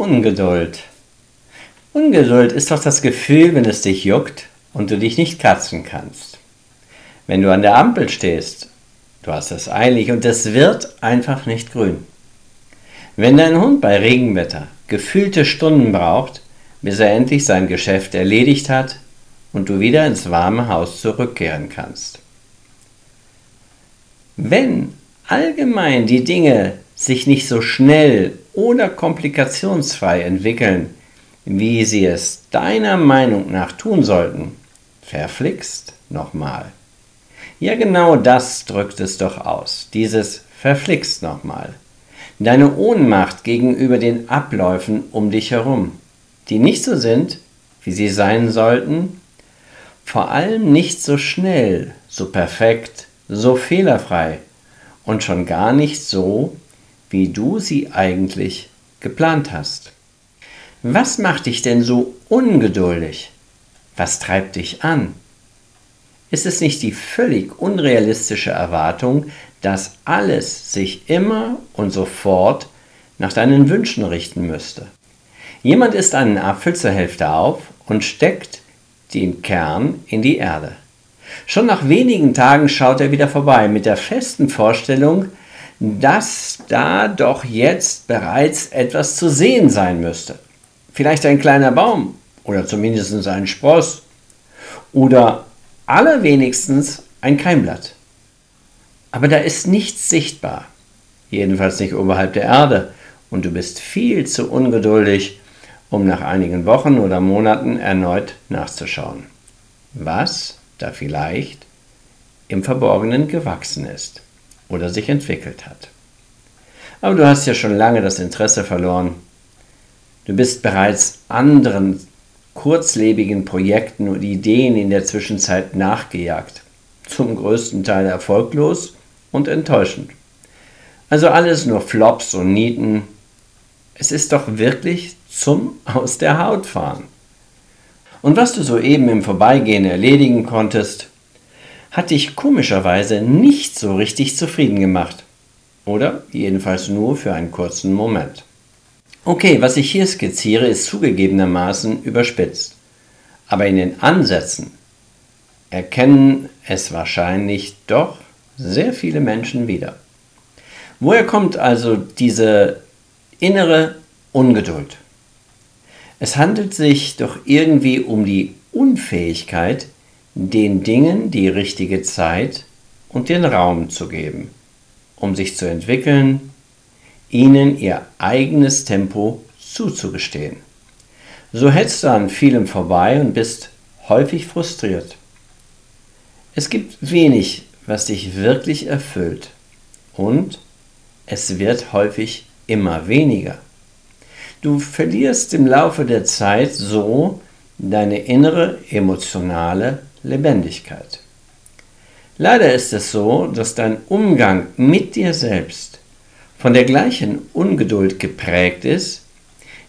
Ungeduld. Ungeduld ist doch das Gefühl, wenn es dich juckt und du dich nicht kratzen kannst. Wenn du an der Ampel stehst, du hast es eilig und es wird einfach nicht grün. Wenn dein Hund bei Regenwetter gefühlte Stunden braucht, bis er endlich sein Geschäft erledigt hat und du wieder ins warme Haus zurückkehren kannst. Wenn allgemein die Dinge sich nicht so schnell oder komplikationsfrei entwickeln, wie sie es deiner Meinung nach tun sollten, verflixt nochmal. Ja, genau das drückt es doch aus, dieses verflixt nochmal. Deine Ohnmacht gegenüber den Abläufen um dich herum, die nicht so sind, wie sie sein sollten, vor allem nicht so schnell, so perfekt, so fehlerfrei und schon gar nicht so, wie du sie eigentlich geplant hast. Was macht dich denn so ungeduldig? Was treibt dich an? Ist es nicht die völlig unrealistische Erwartung, dass alles sich immer und sofort nach deinen Wünschen richten müsste? Jemand isst einen Apfel zur Hälfte auf und steckt den Kern in die Erde. Schon nach wenigen Tagen schaut er wieder vorbei mit der festen Vorstellung, dass da doch jetzt bereits etwas zu sehen sein müsste. Vielleicht ein kleiner Baum oder zumindest ein Spross oder allerwenigstens ein Keimblatt. Aber da ist nichts sichtbar, jedenfalls nicht oberhalb der Erde, und du bist viel zu ungeduldig, um nach einigen Wochen oder Monaten erneut nachzuschauen. Was da vielleicht im Verborgenen gewachsen ist oder sich entwickelt hat. Aber du hast ja schon lange das Interesse verloren. Du bist bereits anderen kurzlebigen Projekten und Ideen in der Zwischenzeit nachgejagt. Zum größten Teil erfolglos und enttäuschend. Also alles nur Flops und Nieten. Es ist doch wirklich zum Aus der Haut fahren. Und was du soeben im Vorbeigehen erledigen konntest, hat dich komischerweise nicht so richtig zufrieden gemacht. Oder jedenfalls nur für einen kurzen Moment. Okay, was ich hier skizziere, ist zugegebenermaßen überspitzt. Aber in den Ansätzen erkennen es wahrscheinlich doch sehr viele Menschen wieder. Woher kommt also diese innere Ungeduld? Es handelt sich doch irgendwie um die Unfähigkeit, den Dingen die richtige Zeit und den Raum zu geben, um sich zu entwickeln, ihnen ihr eigenes Tempo zuzugestehen. So hetzt du an vielem vorbei und bist häufig frustriert. Es gibt wenig, was dich wirklich erfüllt und es wird häufig immer weniger. Du verlierst im Laufe der Zeit so deine innere emotionale Lebendigkeit. Leider ist es so, dass dein Umgang mit dir selbst von der gleichen Ungeduld geprägt ist,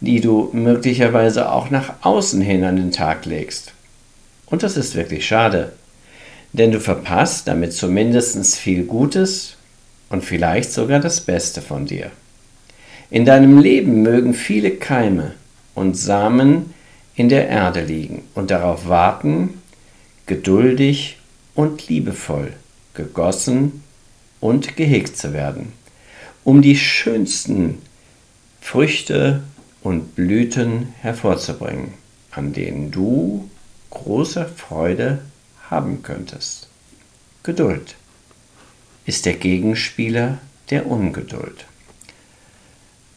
die du möglicherweise auch nach außen hin an den Tag legst. Und das ist wirklich schade, denn du verpasst damit zumindest viel Gutes und vielleicht sogar das Beste von dir. In deinem Leben mögen viele Keime und Samen in der Erde liegen und darauf warten, geduldig und liebevoll gegossen und gehegt zu werden, um die schönsten Früchte und Blüten hervorzubringen, an denen du große Freude haben könntest. Geduld ist der Gegenspieler der Ungeduld.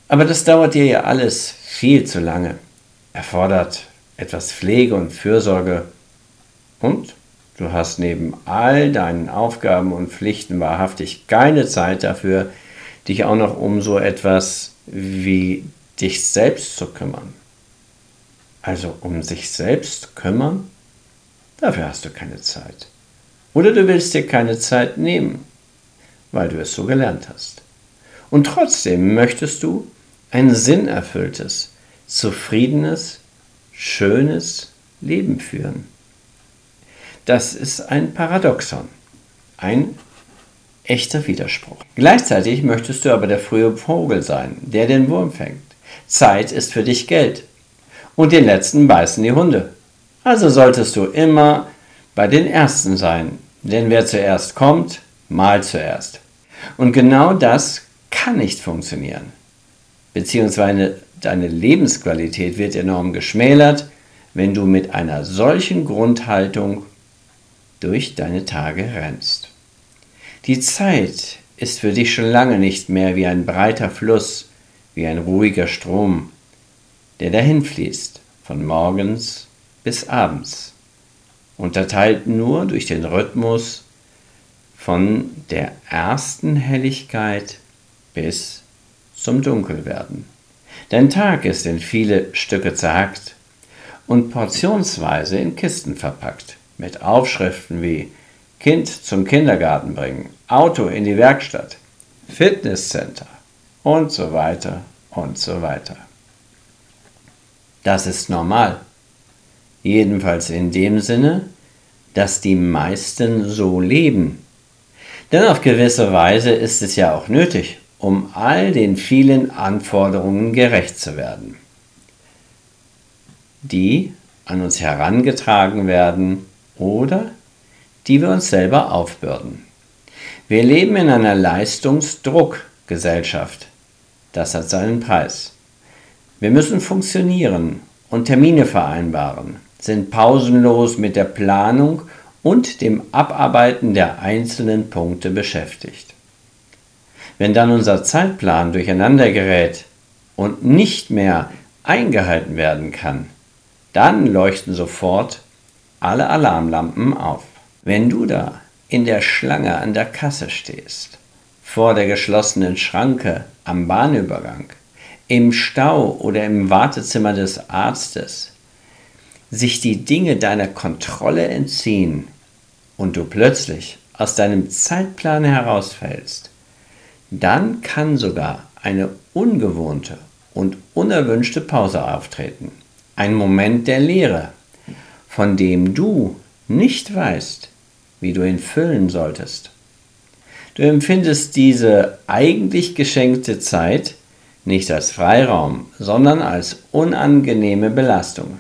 Aber das dauert dir ja alles viel zu lange, erfordert etwas Pflege und Fürsorge und du hast neben all deinen Aufgaben und Pflichten wahrhaftig keine Zeit dafür, dich auch noch um so etwas wie dich selbst zu kümmern. Also um sich selbst kümmern, dafür hast du keine Zeit. Oder du willst dir keine Zeit nehmen, weil du es so gelernt hast. Und trotzdem möchtest du ein sinnerfülltes, zufriedenes, schönes Leben führen. Das ist ein Paradoxon, ein echter Widerspruch. Gleichzeitig möchtest du aber der frühe Vogel sein, der den Wurm fängt, Zeit ist für dich Geld. Und den letzten beißen die Hunde. Also solltest du immer bei den Ersten sein. Denn wer zuerst kommt, mal zuerst. Und genau das kann nicht funktionieren. Beziehungsweise deine Lebensqualität wird enorm geschmälert, wenn du mit einer solchen Grundhaltung durch deine Tage rennst. Die Zeit ist für dich schon lange nicht mehr wie ein breiter Fluss, wie ein ruhiger Strom, der dahin fließt, von morgens bis abends, unterteilt nur durch den Rhythmus von der ersten Helligkeit bis zum Dunkelwerden. Dein Tag ist in viele Stücke zerhackt und portionsweise in Kisten verpackt, mit Aufschriften wie Kind zum Kindergarten bringen, Auto in die Werkstatt, Fitnesscenter und so weiter und so weiter. Das ist normal. Jedenfalls in dem Sinne, dass die meisten so leben. Denn auf gewisse Weise ist es ja auch nötig, um all den vielen Anforderungen gerecht zu werden, die an uns herangetragen werden oder die wir uns selber aufbürden. Wir leben in einer Leistungsdruckgesellschaft. Das hat seinen Preis. Wir müssen funktionieren und Termine vereinbaren, sind pausenlos mit der Planung und dem Abarbeiten der einzelnen Punkte beschäftigt. Wenn dann unser Zeitplan durcheinander gerät und nicht mehr eingehalten werden kann, dann leuchten sofort alle Alarmlampen auf. Wenn du da in der Schlange an der Kasse stehst, vor der geschlossenen Schranke am Bahnübergang, im Stau oder im Wartezimmer des Arztes, sich die Dinge deiner Kontrolle entziehen und du plötzlich aus deinem Zeitplan herausfällst, dann kann sogar eine ungewohnte und unerwünschte Pause auftreten. Ein Moment der Leere, von dem du nicht weißt, wie du ihn füllen solltest. Du empfindest diese eigentlich geschenkte Zeit nicht als Freiraum, sondern als unangenehme Belastung.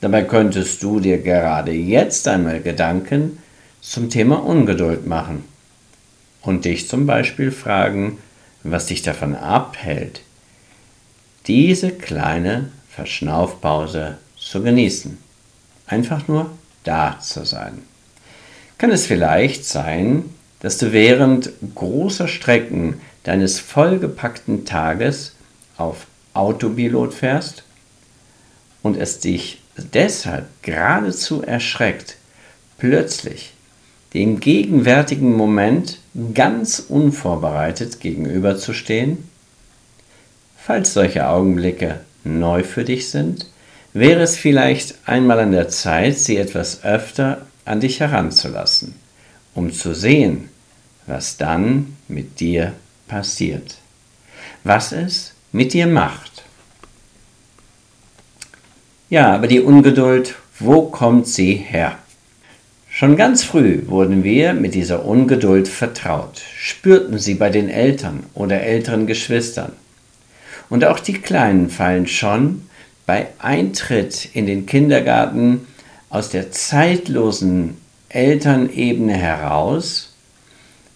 Dabei könntest du dir gerade jetzt einmal Gedanken zum Thema Ungeduld machen und dich zum Beispiel fragen, was dich davon abhält, diese kleine Verschnaufpause zu genießen. Einfach nur da zu sein. Kann es vielleicht sein, dass du während großer Strecken deines vollgepackten Tages auf Autopilot fährst und es dich deshalb geradezu erschreckt, plötzlich dem gegenwärtigen Moment ganz unvorbereitet gegenüberzustehen? Falls solche Augenblicke neu für dich sind, wäre es vielleicht einmal an der Zeit, sie etwas öfter an dich heranzulassen, um zu sehen, was dann mit dir passiert, was es mit dir macht. Ja, aber die Ungeduld, wo kommt sie her? Schon ganz früh wurden wir mit dieser Ungeduld vertraut, spürten sie bei den Eltern oder älteren Geschwistern. Und auch die Kleinen fallen schon bei Eintritt in den Kindergarten aus der zeitlosen Elternebene heraus,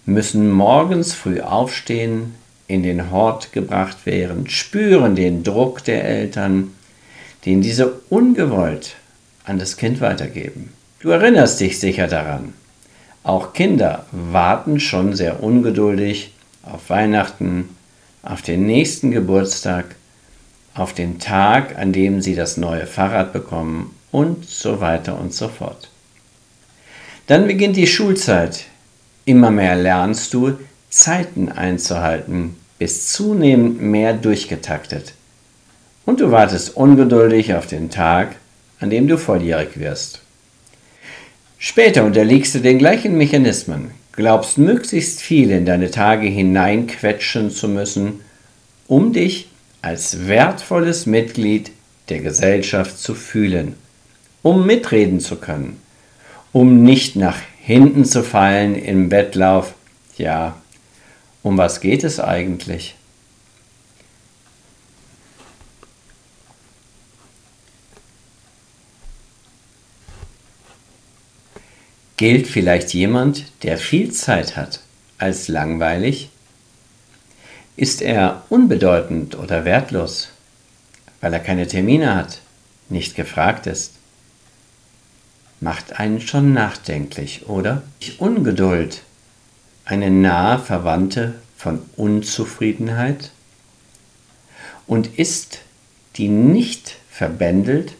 müssen morgens früh aufstehen, in den Hort gebracht werden, spüren den Druck der Eltern, den diese ungewollt an das Kind weitergeben. Du erinnerst dich sicher daran. Auch Kinder warten schon sehr ungeduldig auf Weihnachten, auf den nächsten Geburtstag, auf den Tag, an dem sie das neue Fahrrad bekommen und so weiter und so fort. Dann beginnt die Schulzeit. Immer mehr lernst du, Zeiten einzuhalten, bist zunehmend mehr durchgetaktet. Und du wartest ungeduldig auf den Tag, an dem du volljährig wirst. Später unterliegst du den gleichen Mechanismen, glaubst möglichst viel in deine Tage hineinquetschen zu müssen, um dich als wertvolles Mitglied der Gesellschaft zu fühlen, um mitreden zu können, um nicht nach hinten zu fallen im Wettlauf. Ja, um was geht es eigentlich? Gilt vielleicht jemand, der viel Zeit hat, als langweilig? Ist er unbedeutend oder wertlos, weil er keine Termine hat, nicht gefragt ist? Macht einen schon nachdenklich, oder? Ungeduld, eine nahe Verwandte von Unzufriedenheit? Und ist die nicht verbändelt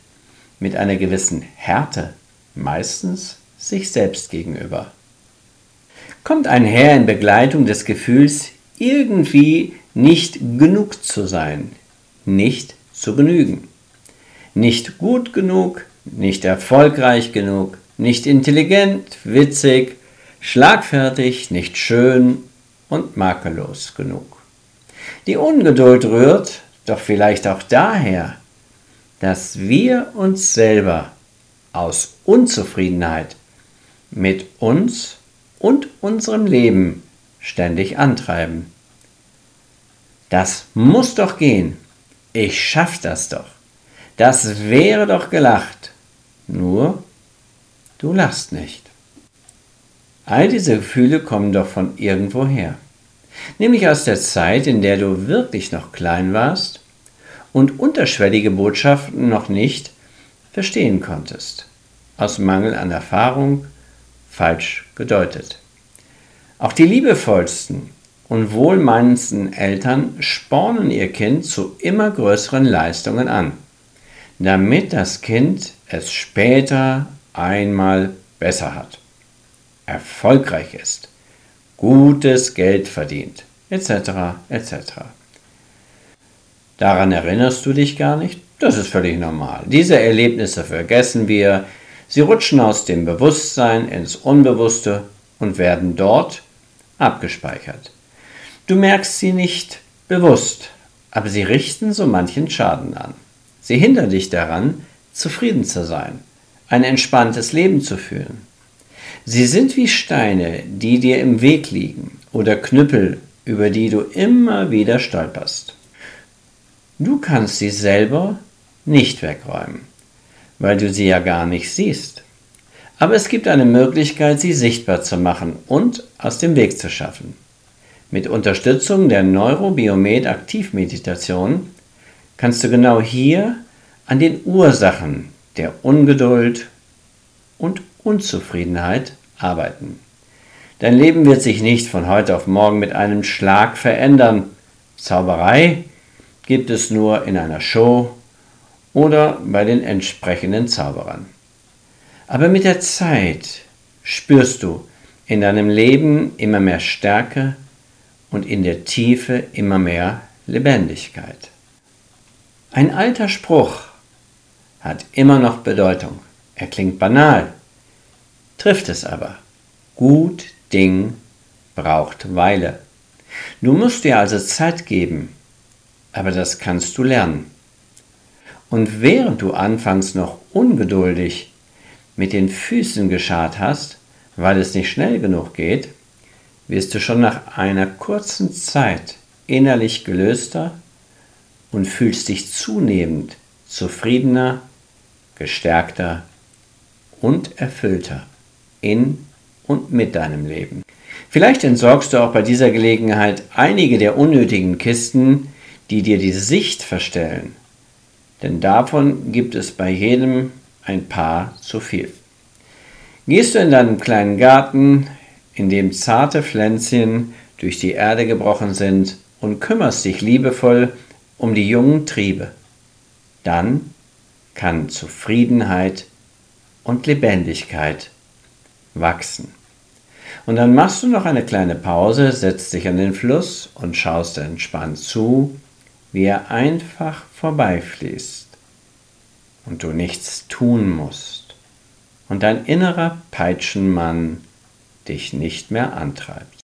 mit einer gewissen Härte, meistens sich selbst gegenüber. Kommt einher in Begleitung des Gefühls, irgendwie nicht genug zu sein, nicht zu genügen, nicht gut genug, nicht erfolgreich genug, nicht intelligent, witzig, schlagfertig, nicht schön und makellos genug. Die Ungeduld rührt doch vielleicht auch daher, dass wir uns selber aus Unzufriedenheit mit uns und unserem Leben ständig antreiben. Das muss doch gehen. Ich schaff das doch. Das wäre doch gelacht. Nur, du lachst nicht. All diese Gefühle kommen doch von irgendwoher. Nämlich aus der Zeit, in der du wirklich noch klein warst und unterschwellige Botschaften noch nicht verstehen konntest. Aus Mangel an Erfahrung, falsch gedeutet. Auch die liebevollsten und wohlmeinendsten Eltern spornen ihr Kind zu immer größeren Leistungen an, damit das Kind es später einmal besser hat, erfolgreich ist, gutes Geld verdient, etc. etc. Daran erinnerst du dich gar nicht? Das ist völlig normal. Diese Erlebnisse vergessen wir, Sie rutschen aus dem Bewusstsein ins Unbewusste und werden dort abgespeichert. Du merkst sie nicht bewusst, aber sie richten so manchen Schaden an. Sie hindern dich daran, zufrieden zu sein, ein entspanntes Leben zu führen. Sie sind wie Steine, die dir im Weg liegen oder Knüppel, über die du immer wieder stolperst. Du kannst sie selber nicht wegräumen weil du sie ja gar nicht siehst. Aber es gibt eine Möglichkeit, sie sichtbar zu machen und aus dem Weg zu schaffen. Mit Unterstützung der Neurobiomed Aktivmeditation kannst du genau hier an den Ursachen der Ungeduld und Unzufriedenheit arbeiten. Dein Leben wird sich nicht von heute auf morgen mit einem Schlag verändern. Zauberei gibt es nur in einer Show oder bei den entsprechenden Zauberern. Aber mit der Zeit spürst du in deinem Leben immer mehr Stärke und in der Tiefe immer mehr Lebendigkeit. Ein alter Spruch hat immer noch Bedeutung. Er klingt banal, trifft es aber. Gut Ding braucht Weile. Du musst dir also Zeit geben, aber das kannst du lernen. Und während du anfangs noch ungeduldig mit den Füßen geschart hast, weil es nicht schnell genug geht, wirst du schon nach einer kurzen Zeit innerlich gelöster und fühlst dich zunehmend zufriedener, gestärkter und erfüllter in und mit deinem Leben. Vielleicht entsorgst du auch bei dieser Gelegenheit einige der unnötigen Kisten, die dir die Sicht verstellen denn davon gibt es bei jedem ein paar zu viel. Gehst du in deinem kleinen Garten, in dem zarte Pflänzchen durch die Erde gebrochen sind, und kümmerst dich liebevoll um die jungen Triebe, dann kann Zufriedenheit und Lebendigkeit wachsen. Und dann machst du noch eine kleine Pause, setzt dich an den Fluss und schaust entspannt zu, wie er einfach vorbeifließt und du nichts tun musst und dein innerer Peitschenmann dich nicht mehr antreibt.